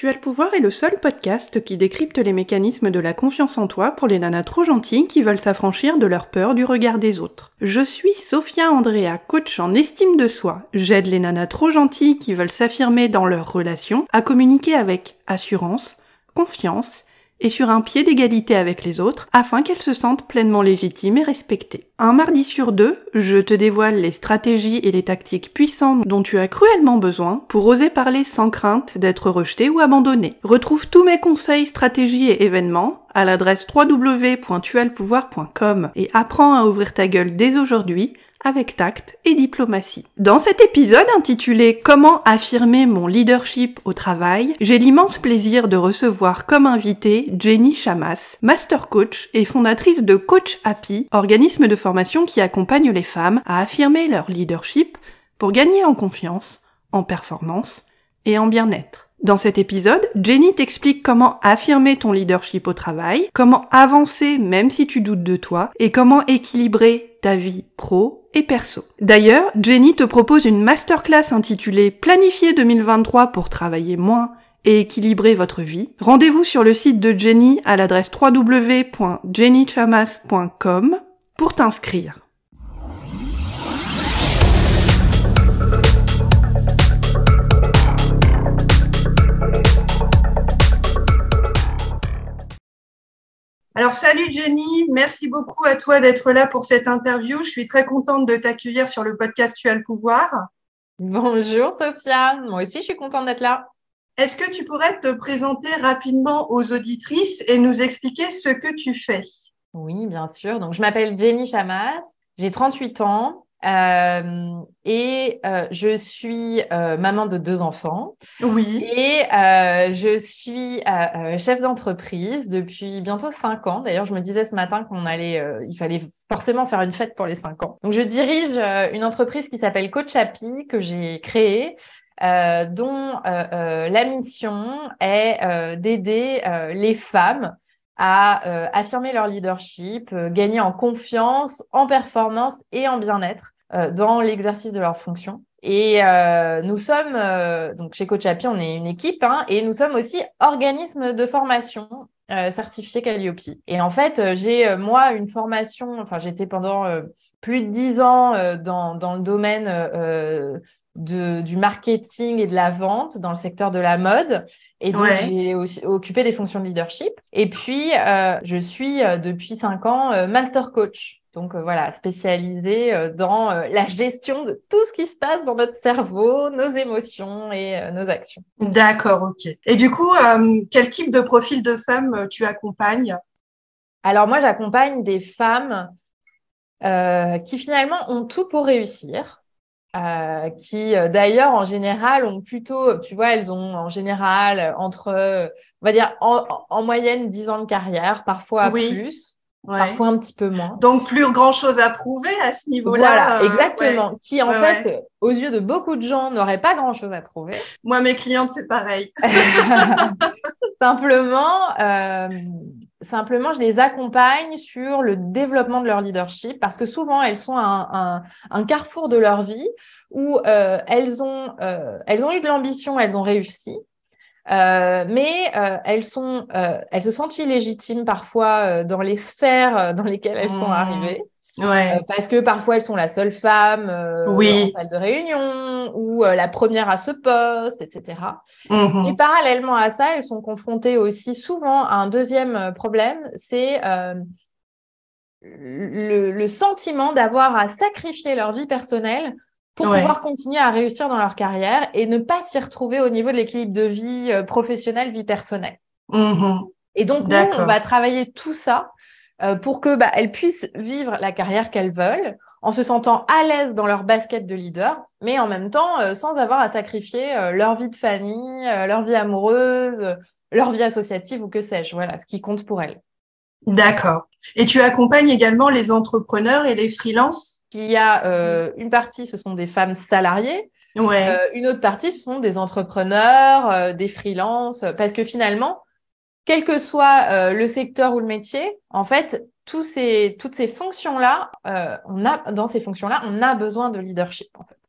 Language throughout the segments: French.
Tu as le pouvoir est le seul podcast qui décrypte les mécanismes de la confiance en toi pour les nanas trop gentilles qui veulent s'affranchir de leur peur du regard des autres. Je suis Sophia Andrea, coach en estime de soi. J'aide les nanas trop gentilles qui veulent s'affirmer dans leurs relations à communiquer avec assurance, confiance et sur un pied d'égalité avec les autres afin qu'elles se sentent pleinement légitimes et respectées. Un mardi sur deux, je te dévoile les stratégies et les tactiques puissantes dont tu as cruellement besoin pour oser parler sans crainte d'être rejeté ou abandonné. Retrouve tous mes conseils, stratégies et événements à l'adresse www.tualpouvoir.com et apprends à ouvrir ta gueule dès aujourd'hui avec tact et diplomatie. Dans cet épisode intitulé Comment affirmer mon leadership au travail, j'ai l'immense plaisir de recevoir comme invité Jenny Chamas, master coach et fondatrice de Coach Happy, organisme de formation qui accompagne les femmes à affirmer leur leadership pour gagner en confiance, en performance et en bien-être. Dans cet épisode, Jenny t'explique comment affirmer ton leadership au travail, comment avancer même si tu doutes de toi, et comment équilibrer ta vie pro et perso. D'ailleurs, Jenny te propose une masterclass intitulée Planifier 2023 pour travailler moins et équilibrer votre vie. Rendez-vous sur le site de Jenny à l'adresse www.jennychamas.com pour t'inscrire. Alors salut Jenny, merci beaucoup à toi d'être là pour cette interview. Je suis très contente de t'accueillir sur le podcast Tu as le pouvoir. Bonjour Sophia, moi aussi je suis contente d'être là. Est-ce que tu pourrais te présenter rapidement aux auditrices et nous expliquer ce que tu fais? Oui, bien sûr. Donc je m'appelle Jenny Chamas, j'ai 38 ans, euh, et euh, je suis euh, maman de deux enfants. Oui. Et euh, je suis euh, chef d'entreprise depuis bientôt cinq ans. D'ailleurs, je me disais ce matin qu'on allait, il fallait forcément faire une fête pour les cinq ans. Donc, je dirige une entreprise qui s'appelle Coach Happy que j'ai créée. dont la mission est d'aider les femmes à affirmer leur leadership, gagner en confiance, en performance et en bien-être dans l'exercice de leurs fonctions. Et euh, nous sommes, euh, donc chez Coach on est une équipe, hein, et nous sommes aussi organisme de formation euh, certifié Calliope. Et en fait, j'ai moi une formation, enfin j'étais pendant plus de dix ans dans, dans le domaine de, du marketing et de la vente dans le secteur de la mode. Et donc, j'ai aussi occupé des fonctions de leadership. Et puis, je suis depuis cinq ans master coach. Donc voilà, spécialisée dans la gestion de tout ce qui se passe dans notre cerveau, nos émotions et nos actions. D'accord, ok. Et du coup, quel type de profil de femme tu accompagnes? Alors moi, j'accompagne des femmes qui finalement ont tout pour réussir. Euh, qui d'ailleurs en général ont plutôt, tu vois, elles ont en général entre, on va dire en, en moyenne 10 ans de carrière, parfois plus. Parfois un petit peu moins. Donc plus grand chose à prouver à ce niveau-là. Voilà, exactement. Qui en fait, aux yeux de beaucoup de gens, n'aurait pas grand chose à prouver. Moi, mes clientes, c'est pareil. simplement, euh, simplement, je les accompagne sur le développement de leur leadership parce que souvent, elles sont à un, un, carrefour de leur vie où euh, elles ont, euh, elles ont eu de l'ambition, elles ont réussi. Euh, mais euh, elles sont, euh, elles se sentent illégitimes parfois dans les sphères dans lesquelles elles sont mmh. arrivées. Ouais. parce que parfois elles sont la seule femme oui. en salle de réunion ou la première à ce poste, etc. Mmh. Et parallèlement à ça, elles sont confrontées aussi souvent à un deuxième problème, c'est le, le, sentiment d'avoir à sacrifier leur vie personnelle pour pouvoir continuer à réussir dans leur carrière et ne pas s'y retrouver au niveau de l'équilibre de vie euh, professionnelle, vie personnelle. Mm-hmm. Et donc, nous, on va travailler tout ça euh, pour que bah, elles puissent vivre la carrière qu'elles veulent en se sentant à l'aise dans leur basket de leader, mais en même temps euh, sans avoir à sacrifier leur vie de famille, leur vie amoureuse, leur vie associative ou que sais-je. Voilà, ce qui compte pour elles. D'accord. Et tu accompagnes également les entrepreneurs et les freelances? Il y a euh, une partie, ce sont des femmes salariées. Ouais. Euh, une autre partie, ce sont des entrepreneurs, euh, des freelances, parce que finalement, quel que soit le secteur ou le métier, en fait, tous ces, toutes ces fonctions-là, on a, dans ces fonctions-là, on a besoin de leadership. En fait.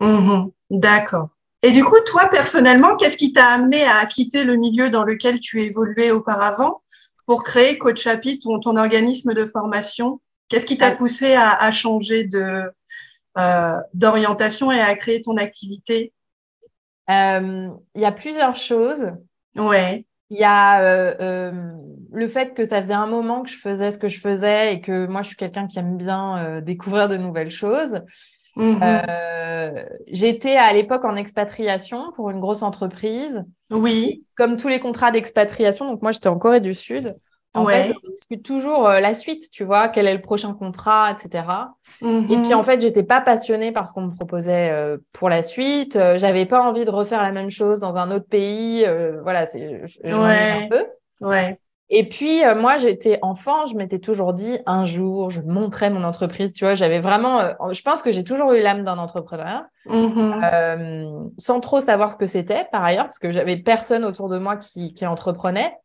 Mmh D'accord. Et du coup, toi, personnellement, qu'est-ce qui t'a amené à quitter le milieu dans lequel tu évoluais auparavant pour créer Coach ton, ton organisme de formation? Qu'est-ce qui t'a poussé à, à, changer de euh, d'orientation et à créer ton activité? Euh, Il y a plusieurs choses. Ouais. Il y a euh, euh, le fait que ça faisait un moment que je faisais ce que je faisais et que moi, je suis quelqu'un qui aime bien euh, découvrir de nouvelles choses. Mmh. Euh, j'étais à l'époque en expatriation pour une grosse entreprise. Oui. Comme tous les contrats d'expatriation, donc moi j'étais en Corée du Sud. En fait, on discute toujours euh, la suite, tu vois, quel est le prochain contrat, etc. Mmh. Et puis en fait, j'étais pas passionnée par ce qu'on me proposait euh, pour la suite. Euh, J'avais pas envie de refaire la même chose dans un autre pays. Euh, voilà, c'est ouais. un peu. Ouais. Et puis, moi, j'étais enfant, je m'étais toujours dit, un jour, je montrerai mon entreprise. Tu vois, j'avais vraiment, je pense que j'ai toujours eu l'âme d'un entrepreneur, mmh. euh, sans trop savoir ce que c'était, par ailleurs, parce que j'avais personne autour de moi qui, qui entreprenait.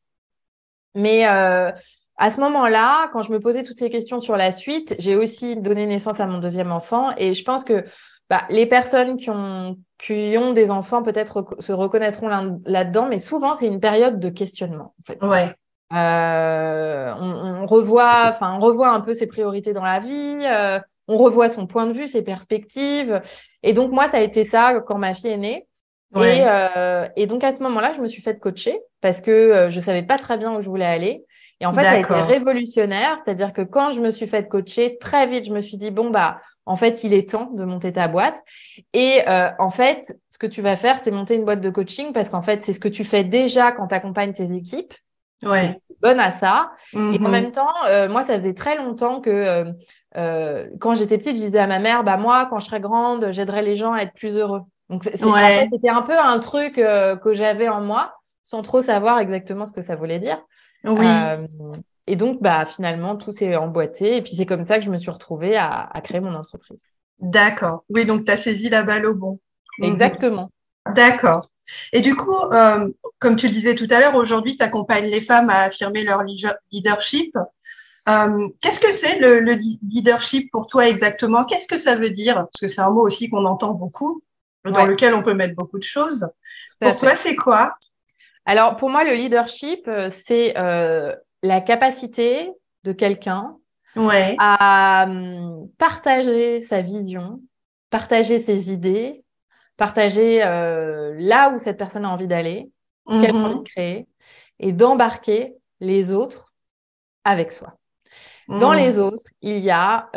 Mais euh, à ce moment-là, quand je me posais toutes ces questions sur la suite, j'ai aussi donné naissance à mon deuxième enfant. Et je pense que bah, les personnes qui ont, qui ont des enfants peut-être se reconnaîtront là-dedans, mais souvent, c'est une période de questionnement. En fait. Ouais. Euh, on, on, revoit, enfin, on revoit un peu ses priorités dans la vie. Euh, on revoit son point de vue, ses perspectives. Et donc moi, ça a été ça quand ma fille est née. Ouais. Et, euh, et, donc à ce moment-là, je me suis fait coacher parce que euh, je savais pas très bien où je voulais aller. Et en fait, ça a été révolutionnaire, c'est-à-dire que quand je me suis fait coacher, très vite, je me suis dit bon bah en fait, il est temps de monter ta boîte. Et euh, en fait, ce que tu vas faire, c'est monter une boîte de coaching parce qu'en fait, c'est ce que tu fais déjà quand tu accompagnes tes équipes ouais. bonne à ça. Et en même temps, euh, moi, ça faisait très longtemps que euh, quand j'étais petite, je disais à ma mère, bah moi, quand je serai grande, j'aiderai les gens à être plus heureux. Donc c'était ouais. en fait, un peu un truc euh, que j'avais en moi, sans trop savoir exactement ce que ça voulait dire. Oui. Euh, et donc, bah finalement, tout s'est emboîté. Et puis c'est comme ça que je me suis retrouvée à, à créer mon entreprise. D'accord. Oui, donc tu as saisi la balle au bon. Exactement. Mmh. D'accord. Et du coup, euh, comme tu le disais tout à l'heure, aujourd'hui, tu accompagnes les femmes à affirmer leur leadership. Euh, Qu'est-ce que c'est le, le, leadership pour toi exactement? Qu'est-ce que ça veut dire? Parce que c'est un mot aussi qu'on entend beaucoup, dans Ouais. lequel on peut mettre beaucoup de choses. Pour toi, c'est quoi? Alors, pour moi, le leadership, euh, c'est euh, la capacité de quelqu'un Ouais. à hum, partager sa vision, partager ses idées, partager euh, là où cette personne a envie d'aller, ce qu'elle a Mhm. envie de créer, et d'embarquer les autres avec soi. Dans Mhm. les autres, il y a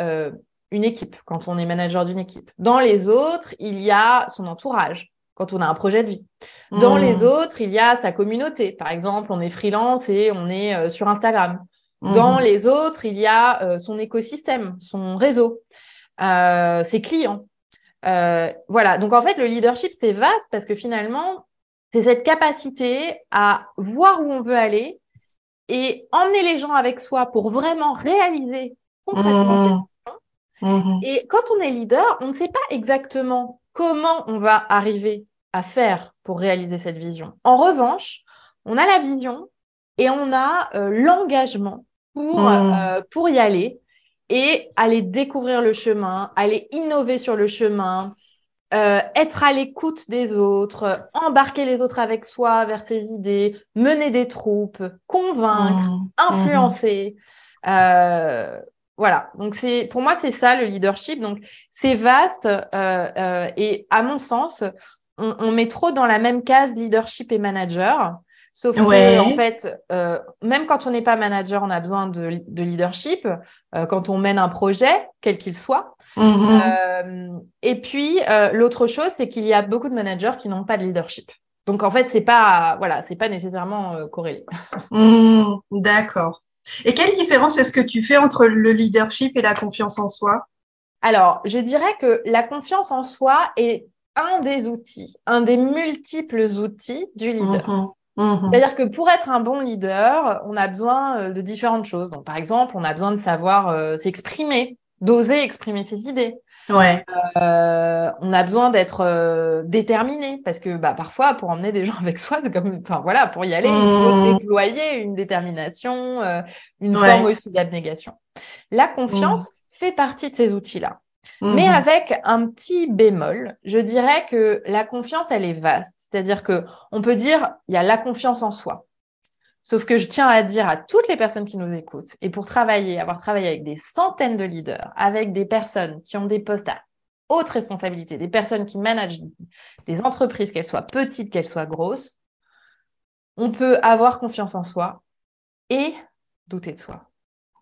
une équipe, quand on est manager d'une équipe. Dans les autres, il y a son entourage, quand on a un projet de vie. Dans les autres, il y a sa communauté. Par exemple, on est freelance et on est euh, sur Instagram. Dans Mhm. les autres, il y a euh, son écosystème, son réseau, euh, ses clients. Voilà, donc en fait, le leadership, c'est vaste parce que finalement, c'est cette capacité à voir où on veut aller et emmener les gens avec soi pour vraiment réaliser concrètement Mhm. Mhm. et quand on est leader, on ne sait pas exactement comment on va arriver à faire pour réaliser cette vision. En revanche, on a la vision et on a euh, l'engagement pour, Mhm. euh, pour y aller et aller découvrir le chemin, aller innover sur le chemin, euh, être à l'écoute des autres, embarquer les autres avec soi vers ses idées, mener des troupes, convaincre, Mhm. influencer. Euh, voilà, donc c'est pour moi c'est ça le leadership. Donc c'est vaste euh, euh, et à mon sens, on, on, met trop dans la même case leadership et manager. Sauf Ouais. que en fait, euh, même quand on n'est pas manager, on a besoin de, de leadership. euh, quand on mène un projet, quel qu'il soit. Mhm. Euh, et puis euh, l'autre chose, c'est qu'il y a beaucoup de managers qui n'ont pas de leadership. Donc en fait, c'est pas voilà, c'est pas nécessairement euh, corrélé. Mhm. D'accord. Et quelle différence est-ce que tu fais entre le leadership et la confiance en soi? Alors, je dirais que la confiance en soi est un des outils, un des multiples outils du leader. Mhm. Mhm. C'est-à-dire que pour être un bon leader, on a besoin euh, de différentes choses. Donc, par exemple, on a besoin de savoir euh, s'exprimer, d'oser exprimer ses idées. Ouais. Euh, on a besoin d'être euh, déterminé parce que bah, parfois, pour emmener des gens avec soi, comme, enfin voilà, pour y aller, il faut Mmh. déployer une détermination, euh, une Ouais. forme aussi d'abnégation. La confiance fait partie de ces outils-là. Mais mhm. avec un petit bémol, je dirais que la confiance, elle est vaste. C'est-à-dire que on peut dire, il y a la confiance en soi. Sauf que je tiens à dire à toutes les personnes qui nous écoutent, et pour travailler, avoir travaillé avec des centaines de leaders, avec des personnes qui ont des postes à haute responsabilité, des personnes qui managent des entreprises, qu'elles soient petites, qu'elles soient grosses, on peut avoir confiance en soi et douter de soi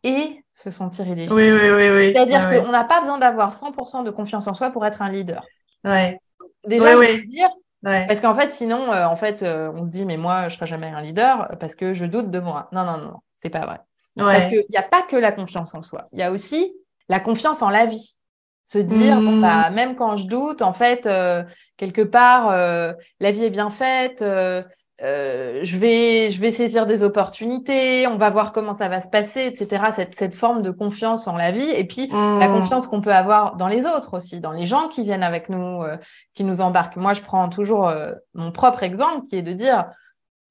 et se sentir illégitime. Oui, oui, oui. oui. C'est-à-dire qu'on n'a pas besoin d'avoir 100% de confiance en soi pour être un leader. Ouais. Déjà, dire, parce qu'en fait, sinon, euh, en fait, euh, on se dit, mais moi, je ne serai jamais un leader parce que je doute de moi. Non, non, non, c'est pas vrai. Parce qu'il n'y a pas que la confiance en soi. Il y a aussi la confiance en la vie. Se dire, bon, bah, mmh. même quand je doute, en fait, euh, quelque part, la vie est bien faite, euh, je, vais, je vais saisir des opportunités, on va voir comment ça va se passer, etc. Cette, cette forme de confiance en la vie et puis la mmh. confiance qu'on peut avoir dans les autres aussi, dans les gens qui viennent avec nous, euh, qui nous embarquent. Moi, je prends toujours euh, mon propre exemple qui est de dire,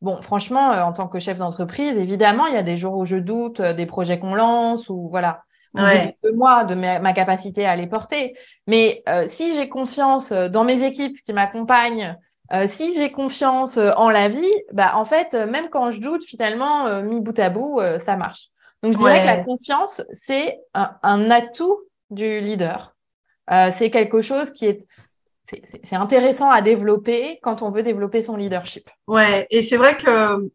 bon, franchement, en tant que chef d'entreprise, évidemment, il y a des jours où je doute des projets qu'on lance ou voilà. de moi, de ma, capacité à les porter. Mais si j'ai confiance dans mes équipes qui m'accompagnent, euh, si j'ai confiance euh, en la vie, bah, en fait, euh, même quand je doute, finalement, mis bout à bout, ça marche. Donc, je dirais que la confiance, c'est un, atout du leader. c'est quelque chose qui est c'est intéressant à développer quand on veut développer son leadership. Ouais, et c'est vrai que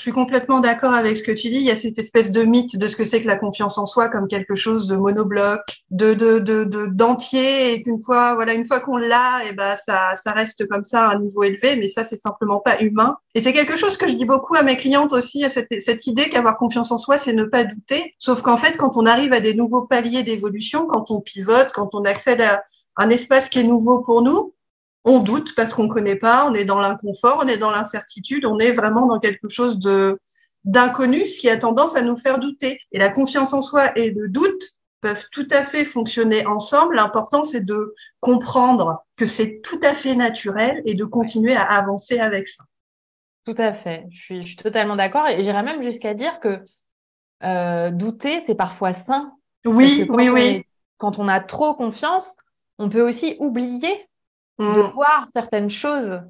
je suis complètement d'accord avec ce que tu dis. Il y a cette espèce de mythe de ce que c'est que la confiance en soi comme quelque chose de monobloc, de de de d'entier et qu'une fois voilà une fois qu'on l'a et eh ben ça ça reste comme ça à un niveau élevé. Mais ça c'est simplement pas humain. Et c'est quelque chose que je dis beaucoup à mes clientes aussi à cette cette idée qu'avoir confiance en soi c'est ne pas douter. Sauf qu'en fait quand on arrive à des nouveaux paliers d'évolution, quand on pivote, quand on accède à un espace qui est nouveau pour nous, on doute parce qu'on ne connaît pas, on est dans l'inconfort, on est dans l'incertitude, on est vraiment dans quelque chose de d'inconnu, ce qui a tendance à nous faire douter. Et la confiance en soi et le doute peuvent tout à fait fonctionner ensemble. L'important, c'est de comprendre que c'est tout à fait naturel et de continuer à avancer avec ça. Tout à fait. Je suis, je suis totalement d'accord. Et j'irais même jusqu'à dire que euh, douter, c'est parfois sain. Oui, oui, oui. quand on a trop confiance, on peut aussi oublier de mm. voir certaines choses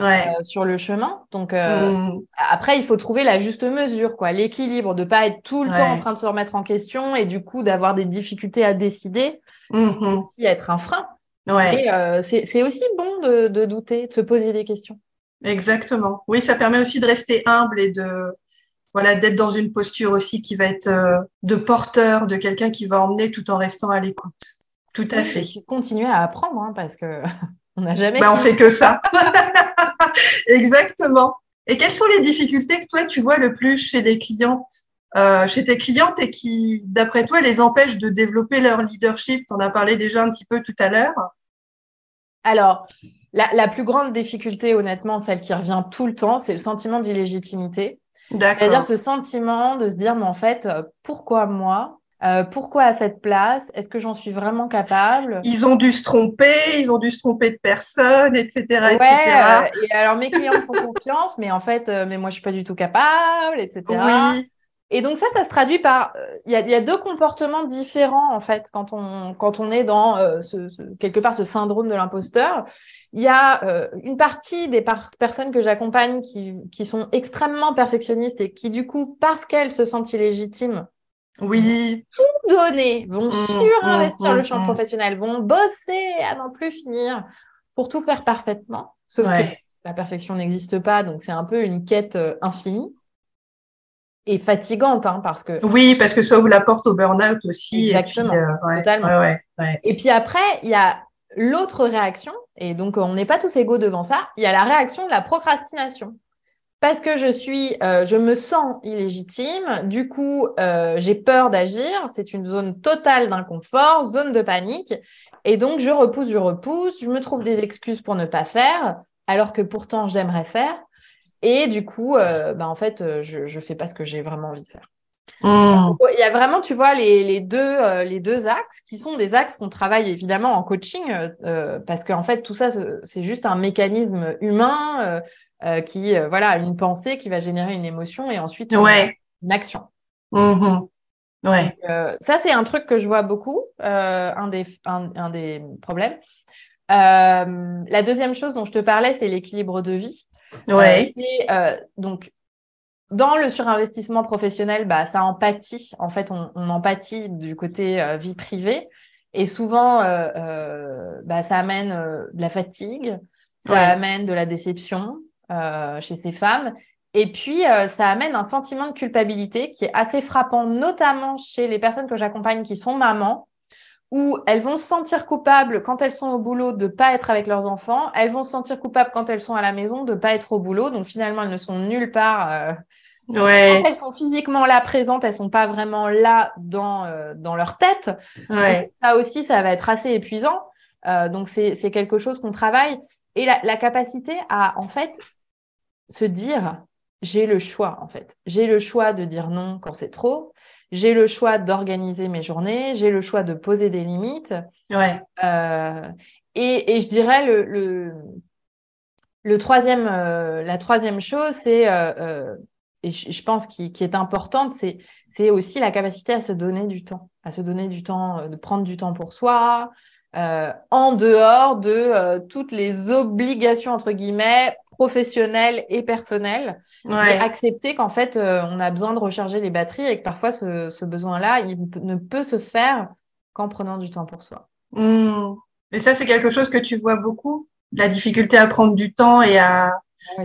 euh, sur le chemin. Donc euh, mm. après, il faut trouver la juste mesure, quoi, l'équilibre, de pas être tout le temps en train de se remettre en question et du coup d'avoir des difficultés à décider, mm être un frein. Et euh, c'est aussi bon de, de, douter, de se poser des questions. Exactement. Oui, ça permet aussi de rester humble et de voilà d'être dans une posture aussi qui va être de porteur, de quelqu'un qui va emmener tout en restant à l'écoute. Tout à fait. Continuer à apprendre hein, parce que On n'a jamais. Ben, on fait que ça. Exactement. Et quelles sont les difficultés que toi tu vois le plus chez les clientes, euh, chez tes clientes et qui, d'après toi, les empêchent de développer leur leadership? Tu en as parlé déjà un petit peu tout à l'heure. Alors, la, la, plus grande difficulté, honnêtement, celle qui revient tout le temps, c'est le sentiment d'illégitimité. C'est-à-dire ce sentiment de se dire, mais en fait, euh, pourquoi moi euh, pourquoi à cette place? Est-ce que j'en suis vraiment capable? Ils ont dû se tromper, ils ont dû se tromper de personne, etc. Ouais, euh, et alors mes clients font confiance, mais en fait, euh, mais moi je suis pas du tout capable, etc. Oui. Et donc ça, ça se traduit par, il y, a, deux comportements différents en fait quand on quand on est dans ce, quelque part ce syndrome de l'imposteur. Il y a une partie des personnes que j'accompagne qui, qui sont extrêmement perfectionnistes et qui du coup, parce qu'elles se sentent illégitimes, oui. Tout donner, vont mmh, surinvestir mmh, le champ mmh. professionnel, vont bosser à n'en plus finir pour tout faire parfaitement. Sauf que la perfection n'existe pas, donc c'est un peu une quête euh, infinie et fatigante, hein, parce que. Oui, parce que ça ouvre la porte au burn-out aussi. Exactement, et puis, euh, totalement. et puis après, il y a l'autre réaction, et donc on n'est pas tous égaux devant ça, il y a la réaction de la procrastination parce que je suis, euh, je me sens illégitime. Du coup, euh, j'ai peur d'agir. C'est une zone totale d'inconfort, zone de panique. Et donc, je repousse, je repousse. Je me trouve des excuses pour ne pas faire, alors que pourtant j'aimerais faire. Et du coup, euh, bah, en fait, je ne fais pas ce que j'ai vraiment envie de faire. Mmh. il y a vraiment, tu vois, les, les deux, les deux axes qui sont des axes qu'on travaille évidemment en coaching parce qu'en fait, tout ça, c'est juste un mécanisme humain euh, qui, euh, voilà, une pensée qui va générer une émotion et ensuite une action. Mmh Ouais. ça, c'est un truc que je vois beaucoup, un, des, un, des problèmes. la deuxième chose dont je te parlais, c'est l'équilibre de vie. Ouais. et, donc, dans le surinvestissement professionnel, bah, ça empathie. En fait, on, on empathie du côté vie privée. Et souvent, euh, euh, bah, ça amène euh, de la fatigue, ça amène de la déception chez ces femmes. Et puis, ça amène un sentiment de culpabilité qui est assez frappant, notamment chez les personnes que j'accompagne qui sont mamans, où elles vont se sentir coupables quand elles sont au boulot de ne pas être avec leurs enfants, elles vont se sentir coupables quand elles sont à la maison de ne pas être au boulot. Donc, finalement, elles ne sont nulle part Ouais. Quand elles sont physiquement là présentes, elles sont pas vraiment là dans, euh, dans leur tête. Ouais. Ça aussi, ça va être assez épuisant. Euh, donc, c'est quelque chose qu'on travaille. Et la, la, capacité à, en fait, se dire, j'ai le choix, en fait. J'ai le choix de dire non quand c'est trop. J'ai le choix d'organiser mes journées. J'ai le choix de poser des limites. Ouais. Euh, et, et, je dirais le, le, le troisième, euh, la troisième chose, c'est euh, et je, pense qui, qui est importante, c'est, c'est aussi la capacité à se donner du temps, à se donner du temps, de prendre du temps pour soi, en dehors de toutes les obligations, entre guillemets, professionnelles et personnelles, et accepter qu'en fait, on a besoin de recharger les batteries et que parfois, ce, ce besoin-là, il ne peut se faire qu'en prenant du temps pour soi. Mmh. Et ça, c'est quelque chose que tu vois beaucoup, la difficulté à prendre du temps et à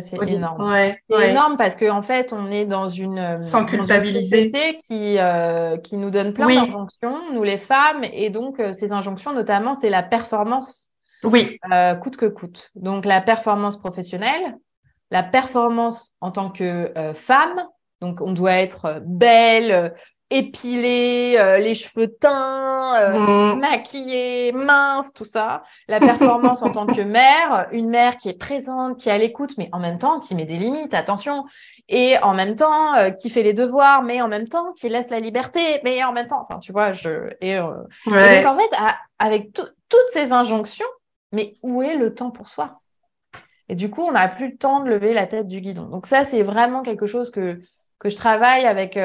c'est énorme. c'est énorme parce qu'en fait, on est dans une, euh, Sans culpabiliser. qui, euh, qui nous donne plein d'injonctions, nous les femmes, et donc euh, ces injonctions, notamment, c'est la performance. Oui. coûte que coûte. Donc la performance professionnelle, la performance en tant que femme, donc on doit être belle, épilée, euh, les cheveux teints, euh, mm. maquillée, mince, tout ça. La performance en tant que mère, une mère qui est présente, qui est à l'écoute, mais en même temps qui met des limites, attention, et en même temps euh, qui fait les devoirs, mais en même temps qui laisse la liberté, mais en même temps, enfin, tu vois, je et, donc en fait, avec toutes ces injonctions, mais où est le temps pour soi? Et du coup, on n'a plus le temps de lever la tête du guidon. Donc ça, c'est vraiment quelque chose que que je travaille avec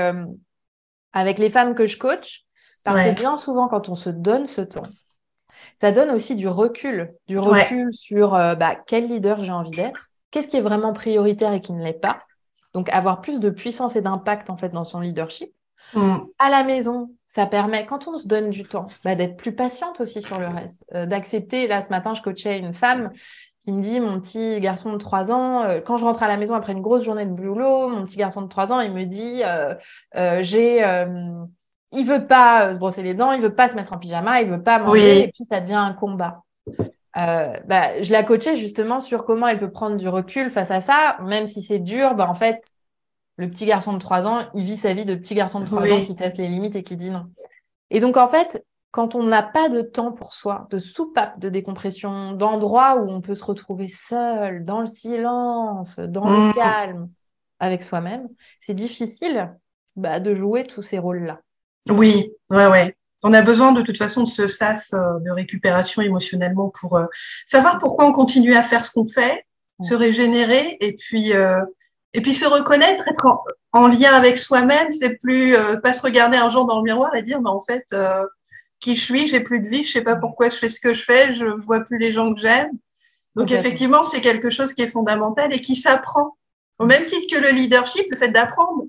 avec les femmes que je coach, parce que bien souvent, quand on se donne ce temps, ça donne aussi du recul, du recul sur euh, bah, quel leader j'ai envie d'être, qu'est-ce qui est vraiment prioritaire et qui ne l'est pas. Donc, avoir plus de puissance et d'impact en fait dans son leadership. Mm. À la maison, ça permet, quand on se donne du temps, bah, d'être plus patiente aussi sur le reste, euh, d'accepter. Là, ce matin, je coachais une femme qui me dit mon petit garçon de 3 ans, euh, quand je rentre à la maison après une grosse journée de boulot, mon petit garçon de 3 ans, il me dit euh, euh, j'ai il veut pas se brosser les dents, il veut pas se mettre en pyjama, il veut pas manger, et puis ça devient un combat. bah, je l'ai coachée justement sur comment elle peut prendre du recul face à ça, même si c'est dur, bah, en fait, le petit garçon de 3 ans, il vit sa vie de petit garçon de 3 ans qui teste les limites et qui dit non. Et donc, en fait, quand on n'a pas de temps pour soi, de soupape de décompression, d'endroits où on peut se retrouver seul, dans le silence, dans le mmh. calme, avec soi-même, c'est difficile bah, de jouer tous ces rôles-là. Oui, ouais, ouais. On a besoin de toute façon de ce sas euh, de récupération émotionnellement pour euh, savoir pourquoi on continue à faire ce qu'on fait, se régénérer et puis euh, et puis se reconnaître, être en, lien avec soi-même. C'est plus pas se regarder un jour dans le miroir et dire mais en fait qui je suis, j'ai plus de vie, je sais pas pourquoi je fais ce que je fais, je vois plus les gens que j'aime. Donc effectivement, c'est quelque chose qui est fondamental et qui s'apprend. Au même titre que le leadership, le fait d'apprendre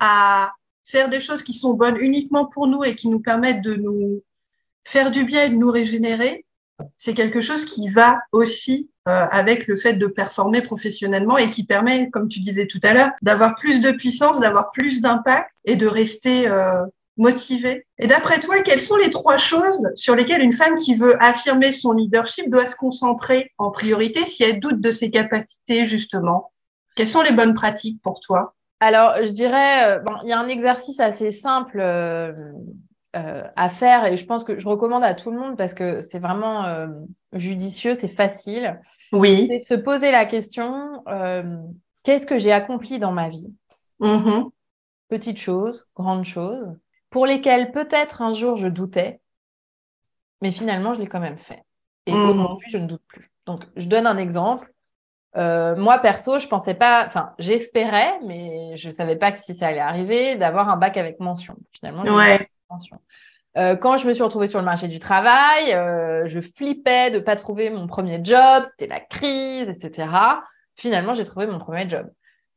à faire des choses qui sont bonnes uniquement pour nous et qui nous permettent de nous faire du bien et de nous régénérer, c'est quelque chose qui va aussi euh, avec le fait de performer professionnellement et qui permet, comme tu disais tout à l'heure, d'avoir plus de puissance, d'avoir plus d'impact et de rester euh, motivée. Et d'après toi, quelles sont les trois choses sur lesquelles une femme qui veut affirmer son leadership doit se concentrer en priorité si elle doute de ses capacités, justement? Quelles sont les bonnes pratiques pour toi? Alors, je dirais, euh, bon, il y a un exercice assez simple euh, euh, à faire et je pense que je recommande à tout le monde parce que c'est vraiment judicieux, c'est facile. Oui. C'est de se poser la question qu'est-ce que j'ai accompli dans ma vie? Mm-hmm. Petite chose, grande chose pour lesquels peut-être un jour je doutais, mais finalement je l'ai quand même fait. Et mmh. aujourd'hui, je ne doute plus. Donc, je donne un exemple. Euh, moi, perso, je pensais pas, enfin, j'espérais, mais je savais pas que si ça allait arriver, d'avoir un bac avec mention. Finalement, ouais. mention. Euh, quand je me suis retrouvée sur le marché du travail, euh, je flippais de pas trouver mon premier job, c'était la crise, etc. Finalement, j'ai trouvé mon premier job.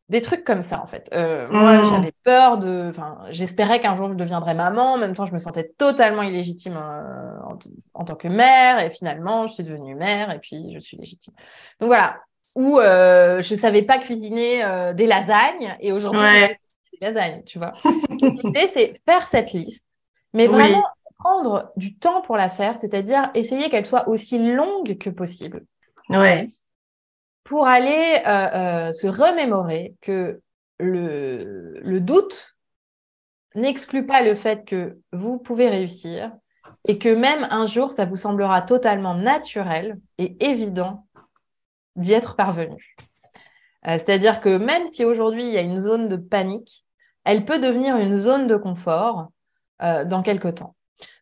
Des trucs comme ça, en fait. Moi, mmh. j'avais peur de, enfin, j'espérais qu'un jour je deviendrais maman. En même temps, je me sentais totalement illégitime en, en tant que mère, et finalement, je suis devenue mère, et puis je suis légitime. Donc voilà, euh, je savais pas cuisiner euh, des lasagnes et aujourd'hui ouais. des lasagnes, tu vois. L'idée c'est faire cette liste, mais vraiment prendre du temps pour la faire, c'est-à-dire essayer qu'elle soit aussi longue que possible. Ouais. Pour aller euh, euh se remémorer que le, le doute n'exclut pas le fait que vous pouvez réussir et que même un jour, ça vous semblera totalement naturel et évident d'y être parvenu. Euh, c'est-à-dire que même si aujourd'hui il y a une zone de panique, elle peut devenir une zone de confort euh, dans quelques temps.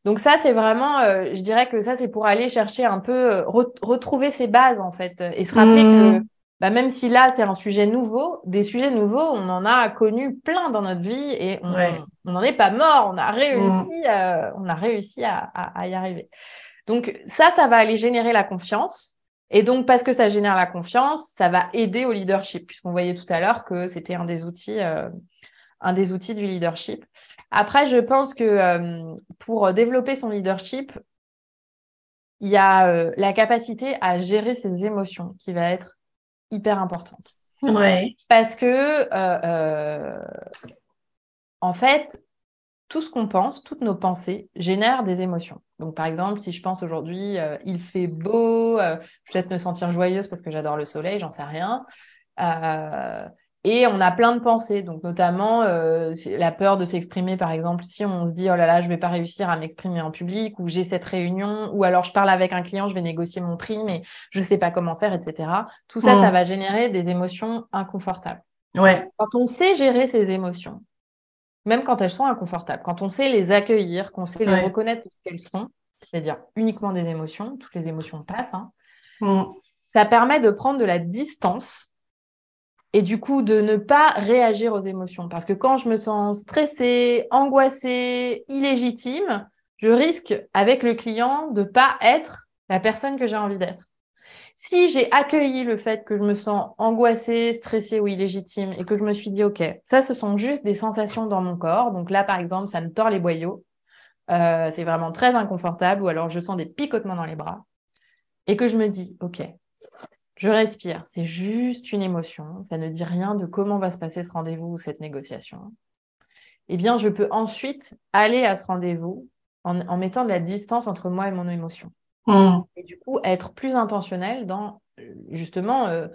Donc ça, c'est vraiment, euh, je dirais que ça, c'est pour aller chercher un peu, retrouver ses bases en fait, et se rappeler que mmh. bah, même si là, c'est un sujet nouveau, des sujets nouveaux, on en a connu plein dans notre vie et on n'en est pas mort, on a réussi, mmh. on a réussi à, à, y arriver. Donc ça, ça va aller générer la confiance. Et donc, parce que ça génère la confiance, ça va aider au leadership, puisqu'on voyait tout à l'heure que c'était un des outils, euh, un des outils du leadership. Après, je pense que euh, pour développer son leadership, il y a euh, la capacité à gérer ses émotions qui va être hyper importante. Ouais. Parce que, en fait, tout ce qu'on pense, toutes nos pensées génèrent des émotions. Donc, par exemple, si je pense aujourd'hui, euh, il fait beau, euh, peut-être me sentir joyeuse parce que j'adore le soleil, j'en sais rien. Euh, et on a plein de pensées, donc notamment la peur de s'exprimer, par exemple, si on se dit oh là là, je vais pas réussir à m'exprimer en public, ou j'ai cette réunion, ou alors je parle avec un client, je vais négocier mon prix, mais je ne sais pas comment faire, etc. Tout ça, ça mmh. va générer des émotions inconfortables. Ouais. Quand on sait gérer ces émotions, même quand elles sont inconfortables, quand on sait les accueillir, qu'on sait les reconnaître pour ce qu'elles sont, c'est-à-dire uniquement des émotions, toutes les émotions passent, hein, mm. ça permet de prendre de la distance et du coup de ne pas réagir aux émotions. Parce que quand je me sens stressée, angoissée, illégitime, je risque avec le client de pas être la personne que j'ai envie d'être. Si j'ai accueilli le fait que je me sens angoissée, stressée ou illégitime et que je me suis dit, OK, ça, ce sont juste des sensations dans mon corps. Donc là, par exemple, ça me tord les boyaux. Euh, c'est vraiment très inconfortable ou alors je sens des picotements dans les bras. Et que je me dis, OK, je respire. C'est juste une émotion. Ça ne dit rien de comment va se passer ce rendez-vous ou cette négociation. Eh bien, je peux ensuite aller à ce rendez-vous en mettant de la distance entre moi et mon émotion. Mmh. Et du coup, être plus intentionnel dans justement euh,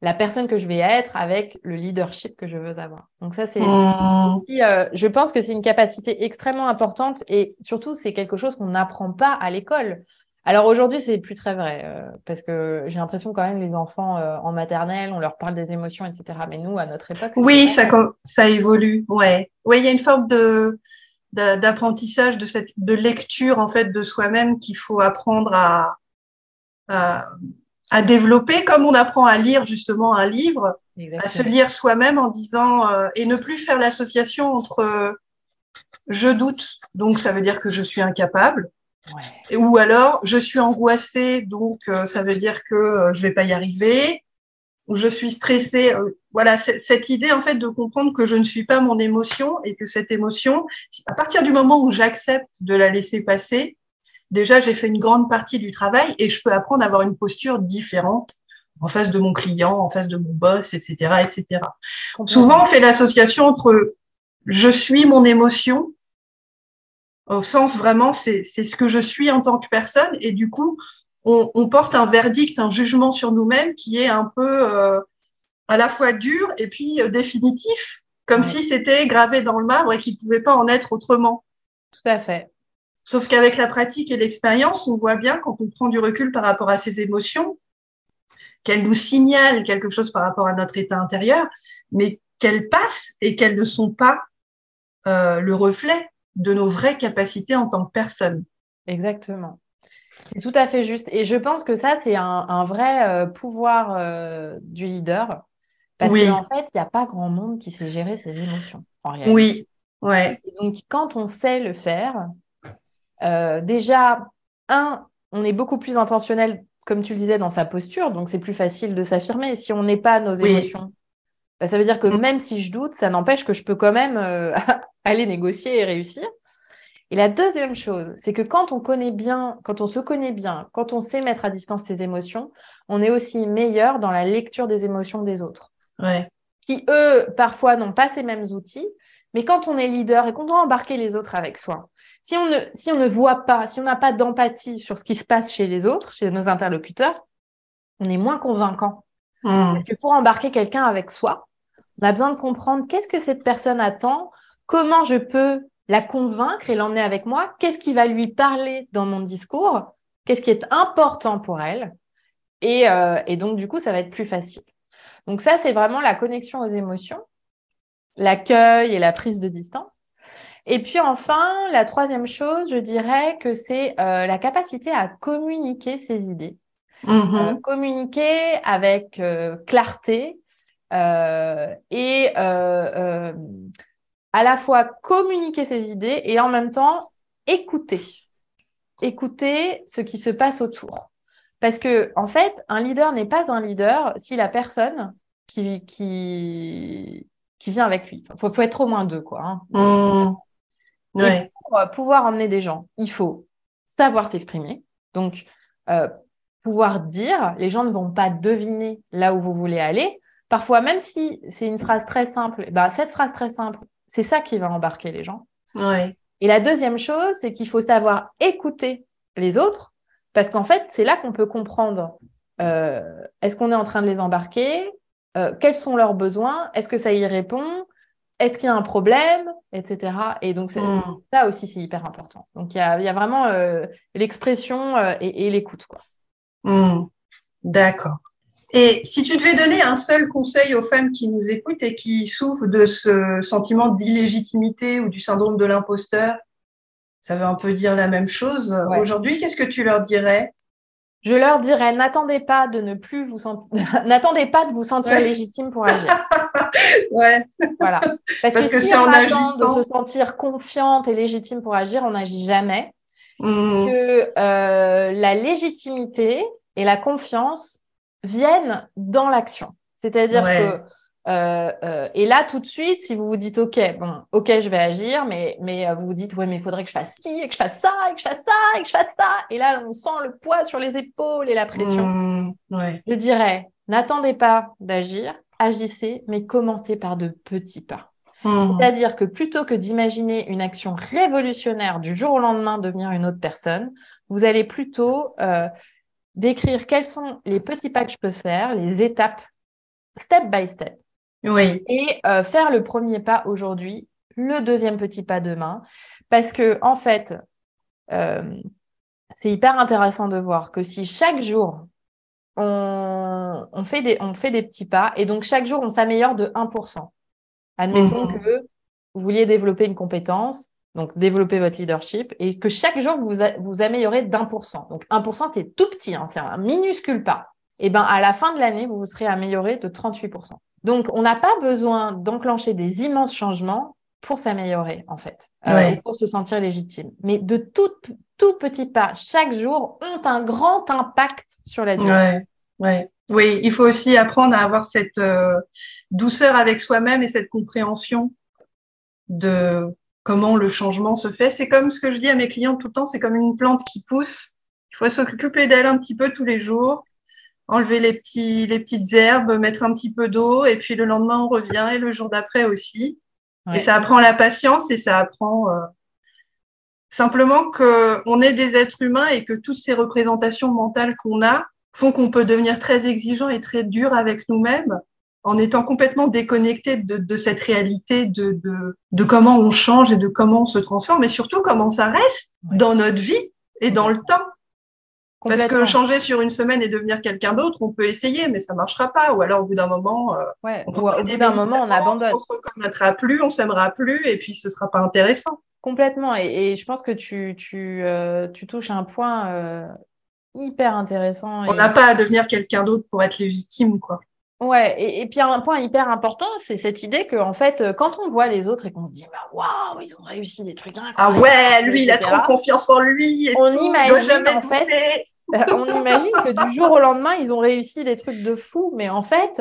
la personne que je vais être avec le leadership que je veux avoir. Donc ça, c'est mmh. euh, je pense que c'est une capacité extrêmement importante et surtout, c'est quelque chose qu'on n'apprend pas à l'école. Alors aujourd'hui, c'est plus très vrai euh, parce que j'ai l'impression quand même les enfants en maternelle, on leur parle des émotions, etc. Mais nous, à notre époque, oui, ça, ça évolue. Ouais, ouais, il y a une forme de d'apprentissage, de cette de lecture en fait de soi-même qu'il faut apprendre à, à, développer, comme on apprend à lire justement un livre, à se lire soi-même en disant euh, et ne plus faire l'association entre euh, je doute, donc ça veut dire que je suis incapable, ou alors je suis angoissée, donc euh, ça veut dire que je vais pas y arriver, où je suis stressée. Euh, voilà, cette idée en fait de comprendre que je ne suis pas mon émotion et que cette émotion, à partir du moment où j'accepte de la laisser passer, déjà j'ai fait une grande partie du travail et je peux apprendre à avoir une posture différente en face de mon client, en face de mon boss, etc., etc. Souvent, on fait l'association entre je suis mon émotion, au sens vraiment, c'est ce que je suis en tant que personne, et du coup, on, porte un verdict, un jugement sur nous-mêmes qui est un peu euh, à la fois dur et puis euh, définitif, comme si c'était gravé dans le marbre et qu'il ne pouvait pas en être autrement. Tout à fait. Sauf qu'avec la pratique et l'expérience, on voit bien quand on prend du recul par rapport à ces émotions, qu'elles nous signalent quelque chose par rapport à notre état intérieur, mais qu'elles passent et qu'elles ne sont pas euh, le reflet de nos vraies capacités en tant que personne. Exactement. C'est tout à fait juste. Et je pense que ça, c'est un, vrai euh, pouvoir euh, du leader. Parce qu'en fait, il n'y a pas grand monde qui sait gérer ses émotions. oui, ouais. donc, quand on sait le faire, euh, déjà, un, on est beaucoup plus intentionnel, comme tu le disais, dans sa posture. Donc, c'est plus facile de s'affirmer. Si on n'est pas nos émotions, bah, ça veut dire que mm. même si je doute, ça n'empêche que je peux quand même aller négocier et réussir. Et la deuxième chose, c'est que quand on connaît bien, quand on se connaît bien, quand on sait mettre à distance ses émotions, on est aussi meilleur dans la lecture des émotions des autres. Qui, eux, parfois n'ont pas ces mêmes outils. Mais quand on est leader et qu'on doit embarquer les autres avec soi, si on ne, si on ne voit pas, si on n'a pas d'empathie sur ce qui se passe chez les autres, chez nos interlocuteurs, on est moins convaincant. Hmm. que pour embarquer quelqu'un avec soi, on a besoin de comprendre qu'est-ce que cette personne attend, comment je peux la convaincre et l'emmener avec moi, qu'est-ce qui va lui parler dans mon discours, qu'est-ce qui est important pour elle? Et, euh, et, donc, du coup, ça va être plus facile. Donc, ça, c'est vraiment la connexion aux émotions, l'accueil et la prise de distance. Et puis, enfin, la troisième chose, je dirais que c'est euh, la capacité à communiquer ses idées. Mm-hmm. Euh, communiquer avec clarté et à la fois communiquer ses idées et en même temps écouter. Écouter ce qui se passe autour. Parce que, en fait, un leader n'est pas un leader si la personne qui, qui, qui vient avec lui. Il faut, être au moins deux, quoi. Hein. Mmh. pour pouvoir emmener des gens, il faut savoir s'exprimer. Donc, euh, pouvoir dire, les gens ne vont pas deviner là où vous voulez aller. Parfois, même si c'est une phrase très simple, bah, cette phrase très simple, c'est ça qui va embarquer les gens. Et la deuxième chose, c'est qu'il faut savoir écouter les autres, parce qu'en fait, c'est là qu'on peut comprendre euh, est-ce qu'on est en train de les embarquer, euh, quels sont leurs besoins, est-ce que ça y répond, est-ce qu'il y a un problème, etc. Et donc, hmm. ça aussi, c'est hyper important. Donc, il y a, vraiment euh, l'expression et, l'écoute. Hmm. D'accord. Et si tu devais donner un seul conseil aux femmes qui nous écoutent et qui souffrent de ce sentiment d'illégitimité ou du syndrome de l'imposteur, ça veut un peu dire la même chose. Aujourd'hui, qu'est-ce que tu leur dirais? Je leur dirais n'attendez pas de ne plus vous n'attendez pas de vous sentir légitime pour agir. ouais. Voilà. Parce, que, si on, attend de se sentir confiante et légitime pour agir, on n'agit jamais. Mmh. Que euh, la légitimité et la confiance viennent dans l'action. C'est-à-dire que euh, euh, et là, tout de suite, si vous vous dites OK, bon, OK, je vais agir, mais, mais euh, vous vous dites ouais, mais il faudrait que je fasse ci, et que je fasse ça, et que je fasse ça, et que je fasse ça. Et là, on sent le poids sur les épaules et la pression. Mmh, je dirais, n'attendez pas d'agir, agissez, mais commencez par de petits pas. Mmh. C'est-à-dire que plutôt que d'imaginer une action révolutionnaire du jour au lendemain devenir une autre personne, vous allez plutôt d'écrire quels sont les petits pas que je peux faire, les étapes, step by step. Oui. Et euh, faire le premier pas aujourd'hui, le deuxième petit pas demain. Parce que, en fait, euh, c'est hyper intéressant de voir que si chaque jour, on, fait des, on fait des petits pas, et donc chaque jour, on s'améliore de 1%. Admettons mhm. que vous vouliez développer une compétence, donc développer votre leadership et que chaque jour vous vous améliorez d'un pour cent. Donc 1%, c'est tout petit, hein, c'est un minuscule pas. Et ben à la fin de l'année, vous vous serez amélioré de 38%. Donc on n'a pas besoin d'enclencher des immenses changements pour s'améliorer en fait, euh, pour se sentir légitime. Mais de tout, tout petits pas chaque jour ont un grand impact sur la durée. Ouais, Oui, il faut aussi apprendre à avoir cette euh, douceur avec soi-même et cette compréhension de comment le changement se fait. C'est comme ce que je dis à mes clients tout le temps, c'est comme une plante qui pousse. Il faut s'occuper d'elle un petit peu tous les jours, enlever les, petits, les petites herbes, mettre un petit peu d'eau, et puis le lendemain, on revient, et le jour d'après aussi. Et ça apprend la patience et ça apprend euh, simplement qu'on est des êtres humains et que toutes ces représentations mentales qu'on a font qu'on peut devenir très exigeant et très dur avec nous-mêmes en étant complètement déconnecté de, cette réalité de, de, comment on change et de comment on se transforme, et surtout comment ça reste dans notre vie et dans le temps. Parce que changer sur une semaine et devenir quelqu'un d'autre, on peut essayer, mais ça marchera pas. Ou alors au bout d'un moment, euh, au bout d'un moment, on abandonne. On se reconnaîtra plus, on s'aimera plus, et puis ce sera pas intéressant. Complètement. Et, je pense que tu, tu, euh, tu touches un point euh, hyper intéressant. On n'a pas à devenir quelqu'un d'autre pour être légitime, quoi. Ouais, et, puis un point hyper important, c'est cette idée que en fait, quand on voit les autres et qu'on se dit, bah waouh, ils ont réussi des trucs Ah ouais, lui, il a trop confiance en lui. on imagine en fait, on imagine que du jour au lendemain, ils ont réussi des trucs de fou, mais en fait,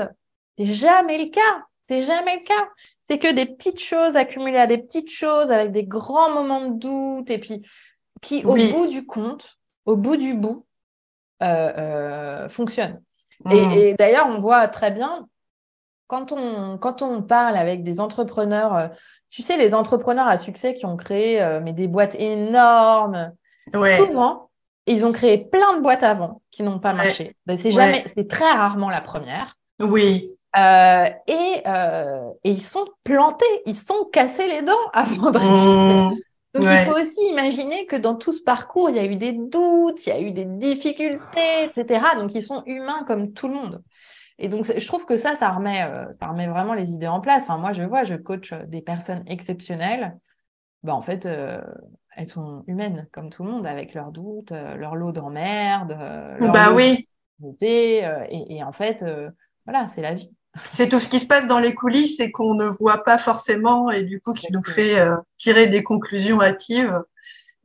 c'est jamais le cas. C'est jamais le cas. C'est que des petites choses accumulées à des petites choses avec des grands moments de doute et puis qui, au bout du compte, au bout du bout, euh, euh, fonctionnent. Mm. Et, d'ailleurs, on voit très bien quand on, quand on parle avec des entrepreneurs, euh, tu sais, les entrepreneurs à succès qui ont créé mais des boîtes énormes, souvent, ils ont créé plein de boîtes avant qui n'ont pas marché. Ben, c'est jamais, c'est très rarement la première. Oui. Euh, et, euh, et, ils sont plantés, ils sont cassés les dents avant de réussir. Mmh. Donc il faut aussi imaginer que dans tout ce parcours, il y a eu des doutes, il y a eu des difficultés, etc. Donc ils sont humains comme tout le monde. Et donc je trouve que ça, ça remet, euh, ça remet vraiment les idées en place. Enfin moi je vois, je coach des personnes exceptionnelles. Bah, en fait, elles sont humaines comme tout le monde, avec leurs doutes, leur lot d'emmerde, leur bah oui. et, et, en fait, voilà, c'est la vie c'est tout ce qui se passe dans les coulisses et qu'on ne voit pas forcément et du coup qui nous fait euh, tirer des conclusions hâtives.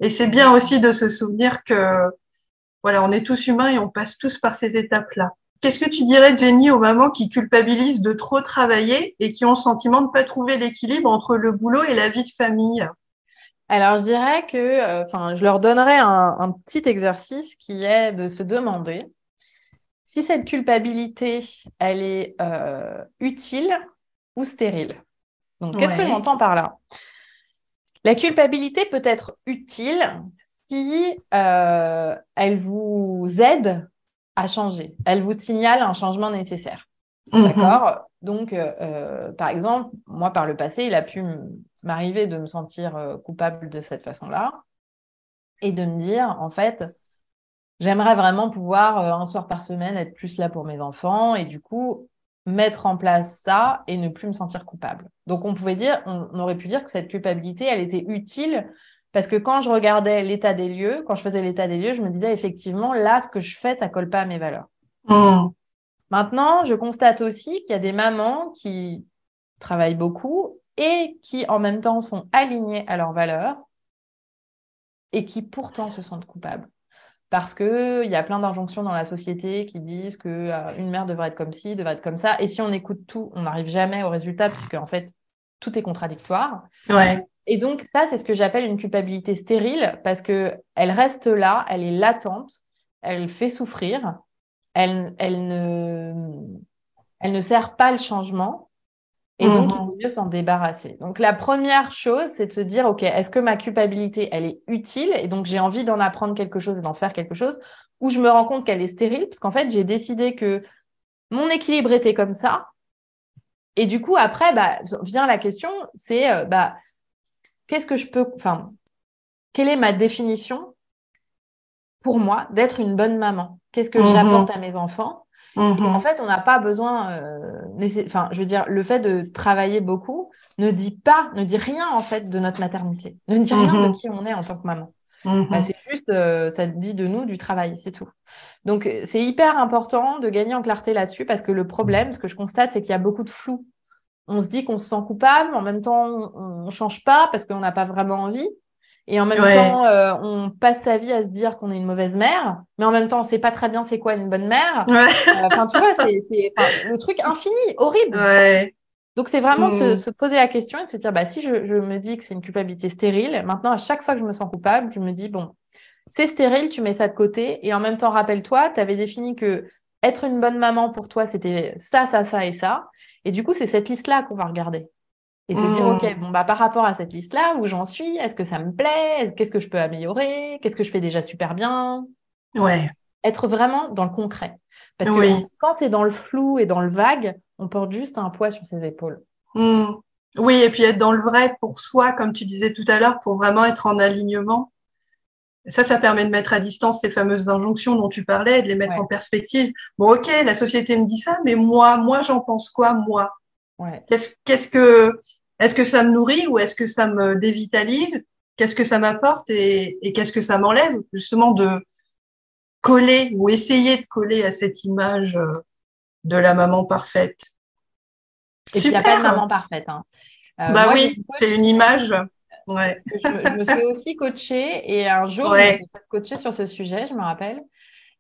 Et c'est bien aussi de se souvenir que voilà, on est tous humains et on passe tous par ces étapes-là. Qu'est-ce que tu dirais, Jenny, aux mamans qui culpabilisent de trop travailler et qui ont le sentiment de ne pas trouver l'équilibre entre le boulot et la vie de famille? Alors, je dirais que, euh, enfin, je leur donnerais un petit exercice qui est de se demander si cette culpabilité, elle est euh, utile ou stérile. Donc, qu'est-ce que j'entends par là? La culpabilité peut être utile si euh, elle vous aide à changer. Elle vous signale un changement nécessaire. Mhm. D'accord? Donc, euh, par exemple, moi, par le passé, il a pu m'arriver de me sentir coupable de cette façon-là et de me dire, en fait, J'aimerais vraiment pouvoir, euh, un soir par semaine, être plus là pour mes enfants et du coup, mettre en place ça et ne plus me sentir coupable. Donc, on pouvait dire, on, aurait pu dire que cette culpabilité, elle était utile parce que quand je regardais l'état des lieux, quand je faisais l'état des lieux, je me disais effectivement, là, ce que je fais, ça colle pas à mes valeurs. Mmh. Maintenant, je constate aussi qu'il y a des mamans qui travaillent beaucoup et qui, en même temps, sont alignées à leurs valeurs et qui pourtant se sentent coupables parce qu'il y a plein d'injonctions dans la société qui disent qu'une euh, mère devrait être comme ci, devrait être comme ça. Et si on écoute tout, on n'arrive jamais au résultat, puisque en fait, tout est contradictoire. Ouais. Et donc, ça, c'est ce que j'appelle une culpabilité stérile, parce qu'elle reste là, elle est latente, elle fait souffrir, elle, elle, ne, elle ne sert pas le changement. Et donc, il vaut mieux s'en débarrasser. Donc, la première chose, c'est de se dire, OK, est-ce que ma culpabilité, elle est utile et donc j'ai envie d'en apprendre quelque chose et d'en faire quelque chose ou je me rends compte qu'elle est stérile parce qu'en fait, j'ai décidé que mon équilibre était comme ça. Et du coup, après, bah, vient la question, c'est, euh, bah, qu'est-ce que je peux, enfin, quelle est ma définition pour moi d'être une bonne maman? Qu'est-ce que mhm. j'apporte à mes enfants? En mhm. fait, on n'a pas besoin, euh, enfin, je veux dire, le fait de travailler beaucoup ne dit pas, ne dit rien en fait de notre maternité, ne dit rien de mhm. qui on est en tant que maman. Mhm. Bah, c'est juste, euh, ça dit de nous du travail, c'est tout. Donc, c'est hyper important de gagner en clarté là-dessus parce que le problème, ce que je constate, c'est qu'il y a beaucoup de flou. On se dit qu'on se sent coupable, en même temps, on ne change pas parce qu'on n'a pas vraiment envie. Et en même temps, euh, on passe sa vie à se dire qu'on est une mauvaise mère, mais en même temps, on sait pas très bien c'est quoi une bonne mère. Euh, enfin, tu vois, c'est le truc infini, horrible. Donc, c'est vraiment de mm. se, poser la question et de se dire, bah, si je, me dis que c'est une culpabilité stérile, maintenant, à chaque fois que je me sens coupable, je me dis, bon, c'est stérile, tu mets ça de côté. Et en même temps, rappelle-toi, tu avais défini que être une bonne maman pour toi, c'était ça, ça, ça et ça. Et du coup, c'est cette liste-là qu'on va regarder et se dire, OK, mmh. bon, bah, par rapport à cette liste-là, où j'en suis, est-ce que ça me plaît? Qu'est-ce que je peux améliorer? Qu'est-ce que je fais déjà super bien? Ouais. Être vraiment dans le concret. Parce que quand c'est dans le flou et dans le vague, on porte juste un poids sur ses épaules. Mmh. Oui, et puis être dans le vrai pour soi, comme tu disais tout à l'heure, pour vraiment être en alignement. Ça, ça permet de mettre à distance ces fameuses injonctions dont tu parlais, de les mettre en perspective. Bon, ok, la société me dit ça, mais moi, moi, j'en pense quoi, moi? Ouais. Qu'est-ce que est-ce que ça me nourrit ou est-ce que ça me dévitalise? Qu'est-ce que ça m'apporte et, qu'est-ce que ça m'enlève, justement de coller ou essayer de coller à cette image euh, de la maman parfaite. Et il n'y a pas de maman parfaite. Hein. Euh, bah oui, c'est une image. Ouais. Je, me fais aussi coacher et un jour, ouais. je coacher sur ce sujet, je me rappelle.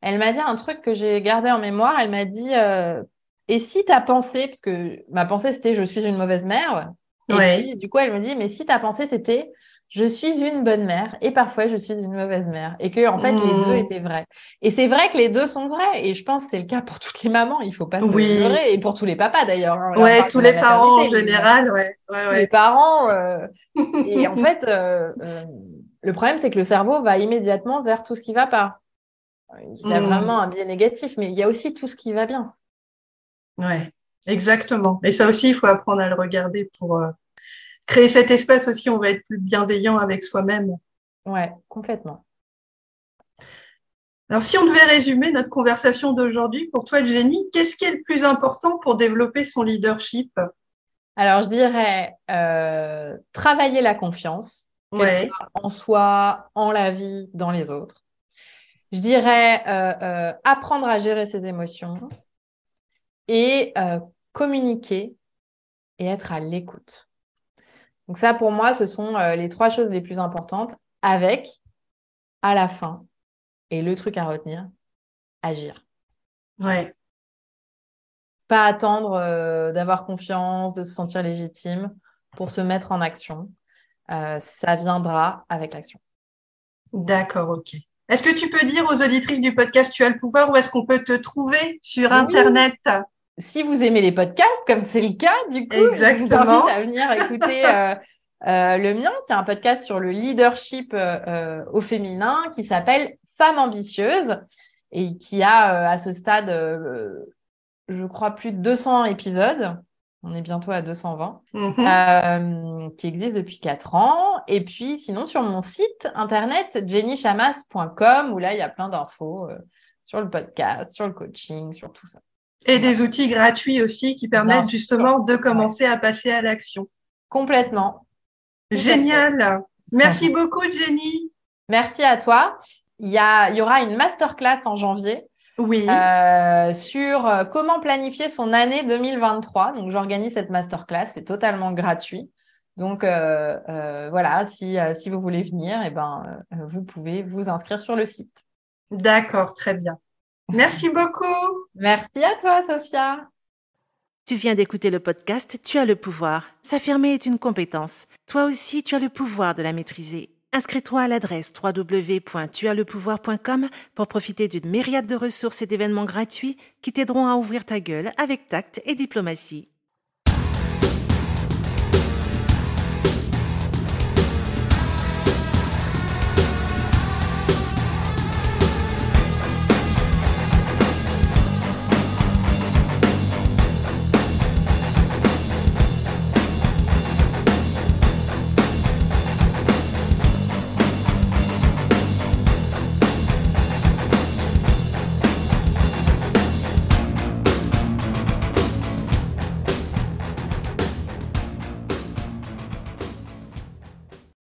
Elle m'a dit un truc que j'ai gardé en mémoire. Elle m'a dit euh, Et si ta pensée, parce que ma pensée c'était je suis une mauvaise mère. Et puis, du coup, elle me dit Mais si ta pensée c'était je suis une bonne mère et parfois je suis une mauvaise mère et que en fait les deux mmh. étaient vrais. Et c'est vrai que les deux sont vrais et je pense que c'est le cas pour toutes les mamans, il faut pas se oui. et pour tous les papas d'ailleurs. Hein, ouais, tous les parents en général, ouais. Les parents euh, et en fait euh, euh, le problème c'est que le cerveau va immédiatement vers tout ce qui va pas. Il y a mmh. vraiment un biais négatif mais il y a aussi tout ce qui va bien. Ouais, exactement. Et ça aussi il faut apprendre à le regarder pour créer cet espace aussi, on va être plus bienveillant avec soi-même. Ouais, complètement. Alors, si on devait résumer notre conversation d'aujourd'hui, pour toi, Jenny, qu'est-ce qui est le plus important pour développer son leadership? Alors, je dirais euh, travailler la confiance, en soi, en la vie, dans les autres. Je dirais euh, euh, apprendre à gérer ses émotions et communiquer et être à l'écoute. Donc ça, pour moi, ce sont euh, les trois choses les plus importantes avec, à la fin, et le truc à retenir, agir. Ouais. Pas attendre euh, d'avoir confiance, de se sentir légitime pour se mettre en action. Euh, ça viendra avec l'action. D'accord, ok. Est-ce que tu peux dire aux auditrices du podcast Tu as le pouvoir où est-ce qu'on peut te trouver sur Internet? Si vous aimez les podcasts, comme c'est le cas, du coup, je vous invite à venir écouter euh, euh, le mien, qui est un podcast sur le leadership euh, au féminin qui s'appelle Femme ambitieuse et qui a à ce stade, je crois, plus de 200 épisodes. On est bientôt à 220, mhm. qui existe depuis 4 ans. Et puis, sinon, sur mon site internet, jennychamas.com, où là, il y a plein d'infos sur le podcast, sur le coaching, sur tout ça. Et des outils gratuits aussi qui permettent justement de commencer à passer à l'action. Complètement. Génial. Merci beaucoup, Jenny. Merci à toi. Il y, a, il y aura une masterclass en janvier. Oui. Euh, sur euh, comment planifier son année 2023. Donc, j'organise cette masterclass. C'est totalement gratuit. Donc, euh, voilà, si, si vous voulez venir, eh ben, vous pouvez vous inscrire sur le site. D'accord, très bien. Merci beaucoup. Merci à toi, Sophia. Tu viens d'écouter le podcast Tu as le pouvoir. S'affirmer est une compétence. Toi aussi, tu as le pouvoir de la maîtriser. Inscris-toi à l'adresse www.tuaslepouvoir.com pour profiter d'une myriade de ressources et d'événements gratuits qui t'aideront à ouvrir ta gueule avec tact et diplomatie.